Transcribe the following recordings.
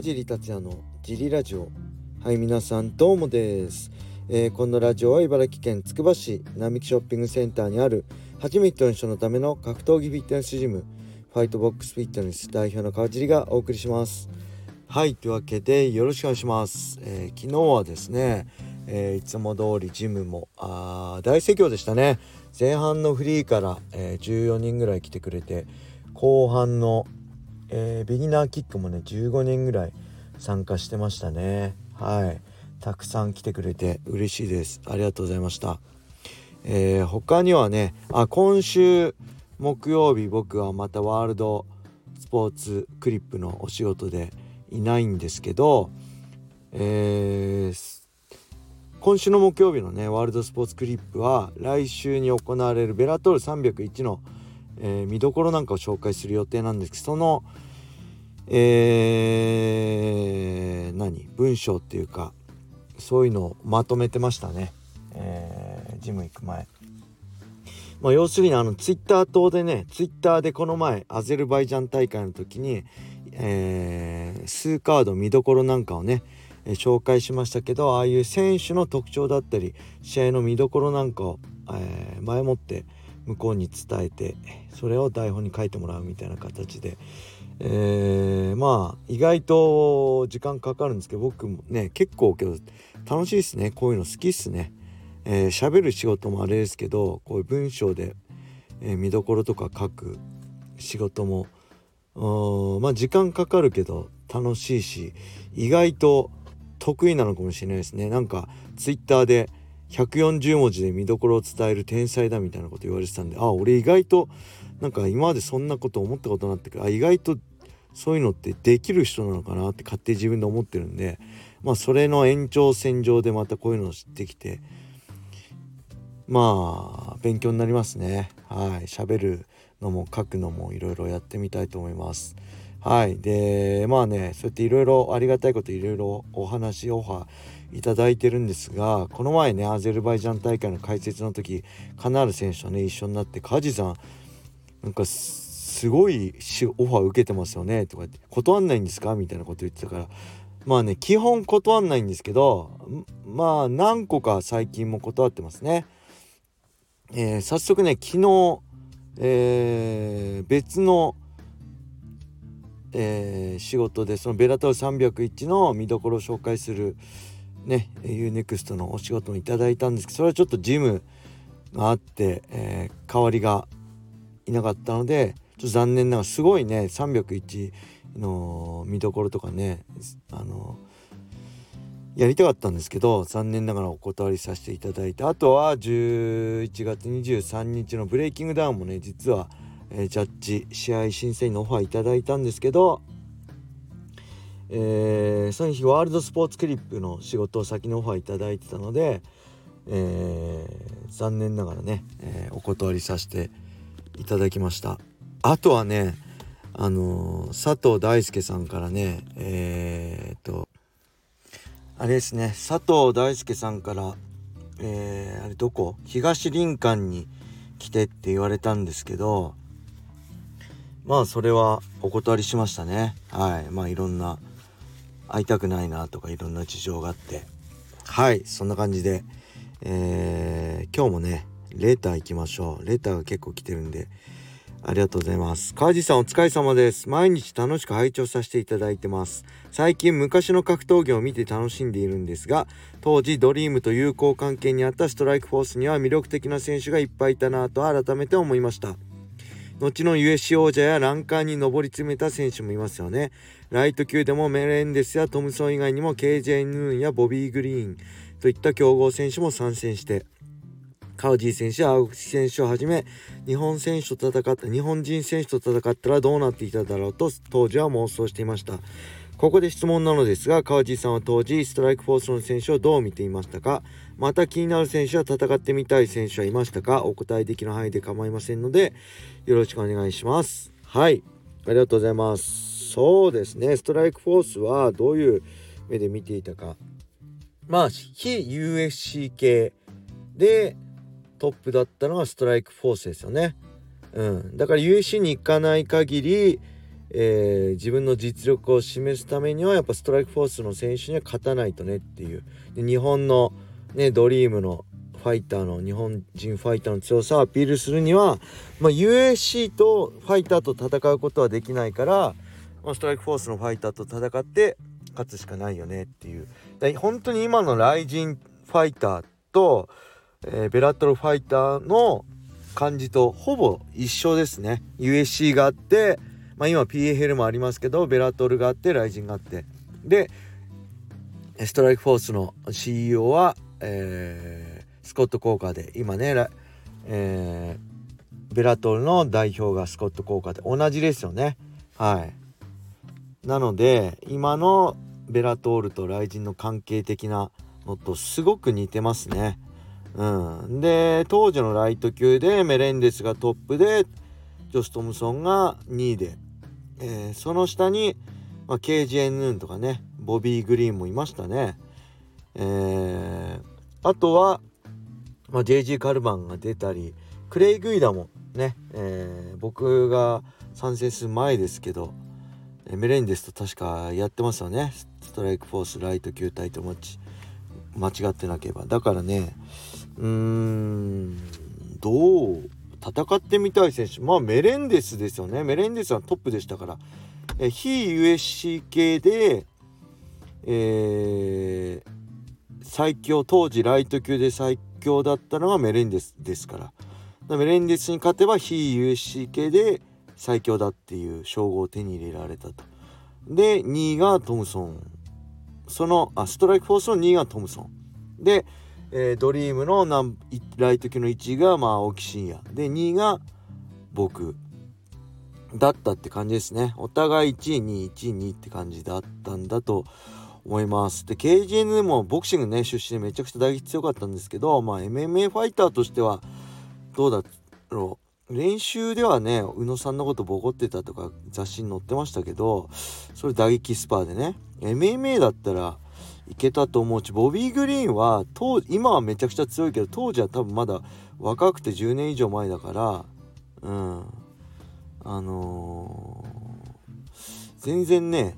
川尻達也のジリラジオ。はい皆さんどうもです、えー、このラジオは茨城県つくば市並木ショッピングセンターにある初めての人のための格闘技フィットネスジムファイトボックスフィットネス代表の川尻がお送りします。はいというわけでよろしくお願いします、えー、昨日はですね、えー、いつも通りジムもあ大盛況でしたね。前半のフリーから、え14人ぐらい来てくれて後半のえー、ビギナーキックもね15人ぐらい参加してましたね。はい。たくさん来てくれて嬉しいです。ありがとうございました。えー、他にはねあ今週木曜日僕はまたワールドスポーツクリップのお仕事でいないんですけど、えー、今週の木曜日のねワールドスポーツクリップは来週に行われるベラトール301のえー、見どころなんかを紹介する予定なんですけどそのえー、何？文章っていうかそういうのをまとめてましたね、えー、ジム行く前。まあ、要するにあのツイッター等でねツイッターでこの前アゼルバイジャン大会の時に、えー、数カード見どころなんかをね、紹介しましたけどああいう選手の特徴だったり試合の見どころなんかを、えー、前もって向こうに伝えてそれを台本に書いてもらうみたいな形で、えー、まあ意外と時間かかるんですけど僕もね結構けど楽しいですね。こういうの好きっすね。えー、喋る仕事もあれですけどこういう文章で、えー、見どころとか書く仕事もまあ時間かかるけど楽しいし意外と得意なのかもしれないですね。なんかツイッターで140文字で見どころを伝える天才だみたいなこと言われてたんであ俺意外となんか今までそんなこと思ったことなってあ意外とそういうのってできる人なのかなって勝手に自分で思ってるんでまあそれの延長線上でまたこういうのを知ってきてまあ勉強になりますね。はい。喋るのも書くのもいろいろやってみたいと思います。はい。でまあねそうやっていろいろありがたいこといろいろお話オファーいただいてるんですがこの前ねアゼルバイジャン大会の解説の時カナール選手とね一緒になって梶さんなんかすごいオファー受けてますよねとか言って断んないんですか？みたいなこと言ってたから。まあね基本断んないんですけどまあ何個か最近も断ってますね。えー、早速ね昨日、えー、別の、えー、仕事でそのベラトル301の見どころを紹介するね UNEXT のお仕事もいただいたんですけどそれはちょっとジムがあって、えー、代わりがいなかったのでちょっと残念ながらすごいね301の見どころとかねあのやりたかったんですけど残念ながらお断りさせていただいてあとは11月23日のブレイキングダウンもね実は、えー、ジャッジ試合審査員のオファーいただいたんですけどえー、その日ワールドスポーツクリップの仕事を先のオファーいただいてたので、えー、残念ながらね、えー、お断りさせていただきました。あとはねあの佐藤大輔さんからねえっとあれですね佐藤大輔さんからえあれどこ？東林間に来てって言われたんですけどまあそれはお断りしましたね。はい。まあいろんな会いたくないなとかいろんな事情があって。はい。そんな感じで、えー、今日もねレター行きましょう。レターが結構来てるんでありがとうございます。川地さんお疲れ様です。毎日楽しく拝聴させていただいてます。最近昔の格闘技を見て楽しんでいるんですが当時ドリームと友好関係にあったストライクフォースには魅力的な選手がいっぱいいたなと改めて思いました。後の USC 王者やランカーに上り詰めた選手もいますよね。ライト級でもメレンデスやトムソン以外にも KJ ヌーンやボビー・グリーンといった強豪選手も参戦して、カウジー選手や青木選手をはじめ日本選手と戦った日本人選手と戦ったらどうなっていただろうと当時は妄想していましたここで質問なのですが川地さんは当時ストライクフォースの選手をどう見ていましたか？また気になる選手は戦ってみたい選手はいましたか？お答えできる範囲で構いませんのでよろしくお願いします。はい。ありがとうございます。そうですね。ストライクフォースはどういう目で見ていたか。まあ非 USC 系でトップだったのはストライクフォースですよね。うん。だから USC に行かない限りえー、自分の実力を示すためにはやっぱストライクフォースの選手には勝たないとねっていう。で日本の、ね、ドリームのファイターの日本人ファイターの強さをアピールするには、まあ、USC とファイターと戦うことはできないから、まあ、ストライクフォースのファイターと戦って勝つしかないよねっていう。本当に今のライジンファイターと、えー、ベラトルファイターの感じとほぼ一緒ですね。USC があってまあ、今 PFL もありますけどベラトルがあってライジンがあって。でストライクフォースの CEO は、えー、スコット・コーカーで今ね、えー、ベラトルの代表がスコット・コーカーで同じですよね。はい。なので今のベラトールとライジンの関係的なのとすごく似てますね。うん。で当時のライト級でメレンデスがトップでジョス・トムソンが2位で。えー、その下に、まあ、KGN とかねボビー・グリーンもいましたね。えー、あとは、まあ、JG カルバンが出たりクレイ・グイダもね、えー、僕が参戦する前ですけどメレンデスと確かやってますよねストライクフォースライト級タイトマッチ間違ってなければだからねうーんどう戦ってみたい選手。まあメレンデスですよね。メレンデスはトップでしたから。え非 USC 系でえー、最強当時ライト級で最強だったのがメレンデスですから。メレンデスに勝てば非 USC 系で最強だっていう称号を手に入れられたと。で2位がトムソン。そのあストライクフォースの2位がトムソン。でえー、ドリームのライト級の1位が、まあ、青木真也。で2位が僕。だったって感じですね。お互い1位2位1位2位って感じだったんだと思います。で KGN でもボクシングね出身でめちゃくちゃ打撃強かったんですけど、まあ、MMA ファイターとしてはどうだろう。練習ではね宇野さんのことボコってたとか雑誌に載ってましたけどそれ打撃スパーでね。MMA だったらいけたと思うしボビー・グリーンは当今はめちゃくちゃ強いけど当時は多分まだ若くて10年以上前だからうん。あのー、全然ね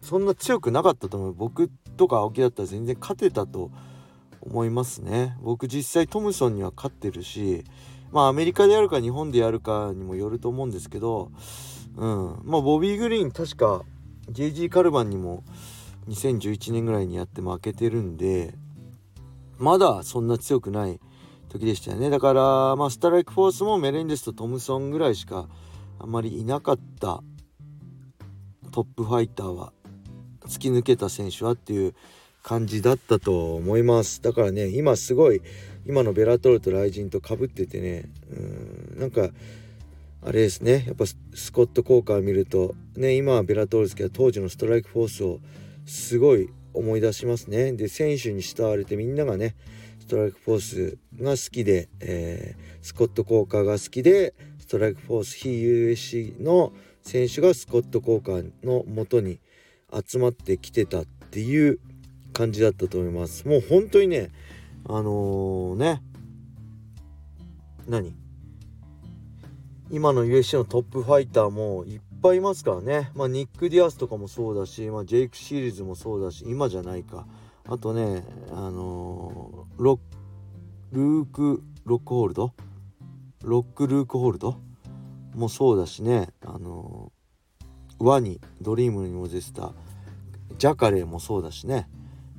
そんな強くなかったと思う。僕とか青木だったら全然勝てたと思いますね。僕実際トムソンには勝ってるしまあアメリカでやるか日本でやるかにもよると思うんですけどうん。まあボビー・グリーン確か JG カルバンにも2011年ぐらいにやって負けてるんでまだそんな強くない時でしたよね。だからまあストライクフォースもメレンデスとトムソンぐらいしかあんまりいなかったトップファイターは突き抜けた選手はっていう感じだったと思います。だからね今すごい今のベラトルとライジンとかぶっててねうんなんかあれですね。やっぱスコット効果を見るとね今はベラトルですけど当時のストライクフォースをすごい思い出しますね。で選手に慕われてみんながねストライクフォースが好きで、えー、スコット・コーカーが好きでストライクフォース非 USC の選手がスコット・コーカーのもとに集まってきてたっていう感じだったと思います。もう本当にねあのー、ね何？今の USC のトップファイターもいっぱいいますからね、まあ、ニック・ディアスとかもそうだし、まあ、ジェイク・シリーズもそうだし今じゃないか。あとねあのー、ロルーク・ロックホールド？ロック・ルークホールド？もそうだしね。あのー、ワニドリームにも出てたジャカレーもそうだしね。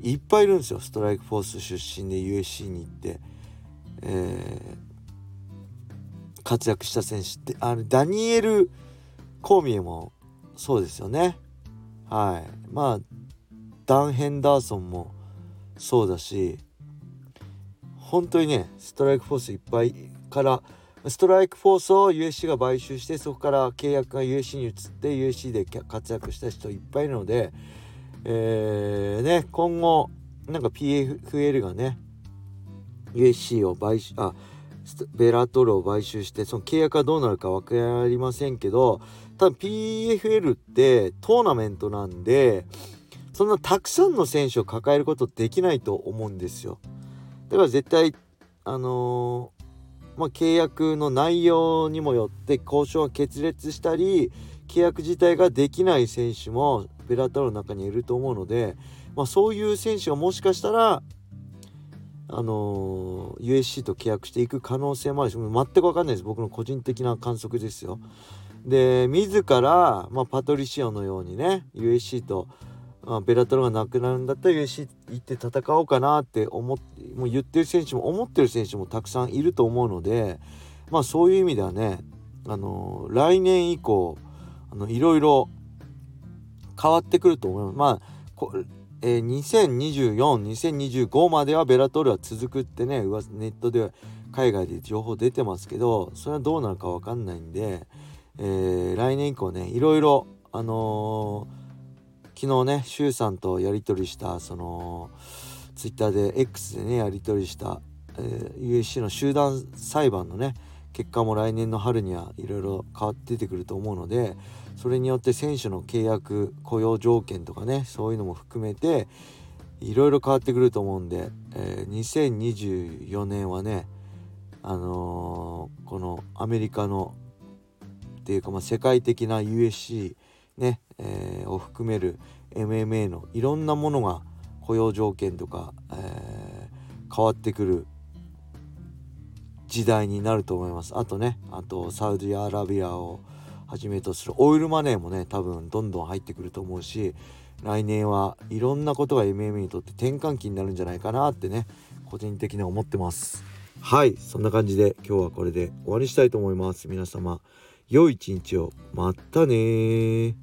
いっぱいいるんですよ。ストライクフォース出身で USC に行って、えー、活躍した選手って。あれダニエル・コーミエもそうですよね。はい。まあダン・ヘンダーソンもそうだし本当にねストライクフォースいっぱいからストライクフォースを USC が買収してそこから契約が USC に移って USC で活躍した人いっぱいいるので、えー、ね今後なんか PFL がね USC を買収あベラトルを買収してその契約がどうなるか分かりませんけど多分 PFL ってトーナメントなんでそんなたくさんの選手を抱えることできないと思うんですよ。だから絶対あのまあ、契約の内容にもよって交渉が決裂したり契約自体ができない選手もベラトルの中にいると思うので、まあ、そういう選手がもしかしたらあの、USC と契約していく可能性もあるし全く分かんないです僕の個人的な観測ですよ。で自ら、まあ、パトリシオのようにね USC と、まあ、ベラトルがなくなるんだったら USC 行って戦おうかなって思っもう言ってる選手も思ってる選手もたくさんいると思うのでまあそういう意味ではねあの、来年以降あのいろいろ変わってくると思います。まあえー、20242025まではベラトールは続くってねネットで海外で情報出てますけどそれはどうなるか分かんないんで、えー、来年以降ねいろいろあのー、昨日ね周さんとやり取りしたそのツイッターで X でねやり取りした、えー、USC の集団裁判のね結果も来年の春にはいろいろ変わって出てくると思うのでそれによって選手の契約雇用条件とかねそういうのも含めていろいろ変わってくると思うんで、えー、2024年はねあのー、このアメリカのっていうか、まあ、世界的な USC ね、えー、を含める MMA のいろんなものが雇用条件とか、えー、変わってくる時代になると思います。あとねあとサウジアラビアをはじめとする。オイルマネーもね多分どんどん入ってくると思うし来年はいろんなことが MMA にとって転換期になるんじゃないかなってね個人的には思ってます。はいそんな感じで今日はこれで終わりしたいと思います。皆様良い一日を。またね